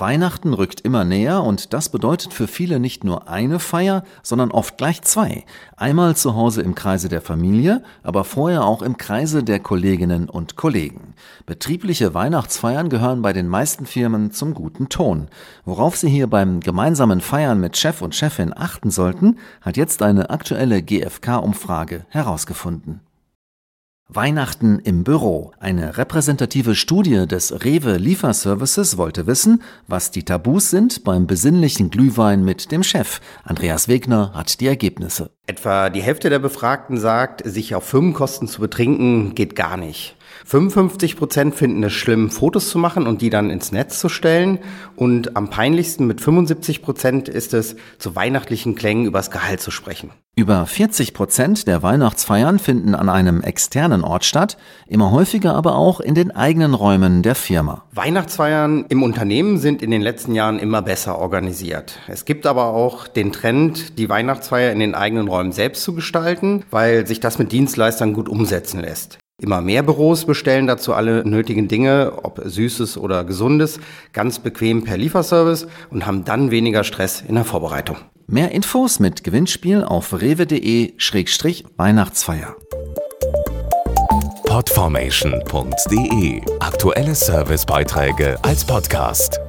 Weihnachten rückt immer näher und das bedeutet für viele nicht nur eine Feier, sondern oft gleich zwei. Einmal zu Hause im Kreise der Familie, aber vorher auch im Kreise der Kolleginnen und Kollegen. Betriebliche Weihnachtsfeiern gehören bei den meisten Firmen zum guten Ton. Worauf Sie hier beim gemeinsamen Feiern mit Chef und Chefin achten sollten, hat jetzt eine aktuelle GfK-Umfrage herausgefunden. Weihnachten im Büro. Eine repräsentative Studie des Rewe Lieferservices wollte wissen, was die Tabus sind beim besinnlichen Glühwein mit dem Chef. Andreas Wegner hat die Ergebnisse. Etwa die Hälfte der Befragten sagt, sich auf Firmenkosten zu betrinken geht gar nicht. 55 Prozent finden es schlimm, Fotos zu machen und die dann ins Netz zu stellen. Und am peinlichsten mit 75 Prozent ist es, zu weihnachtlichen Klängen übers Gehalt zu sprechen. Über 40 Prozent der Weihnachtsfeiern finden an einem externen Ort statt, immer häufiger aber auch in den eigenen Räumen der Firma. Weihnachtsfeiern im Unternehmen sind in den letzten Jahren immer besser organisiert. Es gibt aber auch den Trend, die Weihnachtsfeier in den eigenen Räumen selbst zu gestalten, weil sich das mit Dienstleistern gut umsetzen lässt. Immer mehr Büros bestellen dazu alle nötigen Dinge, ob Süßes oder Gesundes, ganz bequem per Lieferservice und haben dann weniger Stress in der Vorbereitung. Mehr Infos mit Gewinnspiel auf rewe.de-weihnachtsfeier. Podformation.de Aktuelle Servicebeiträge als Podcast.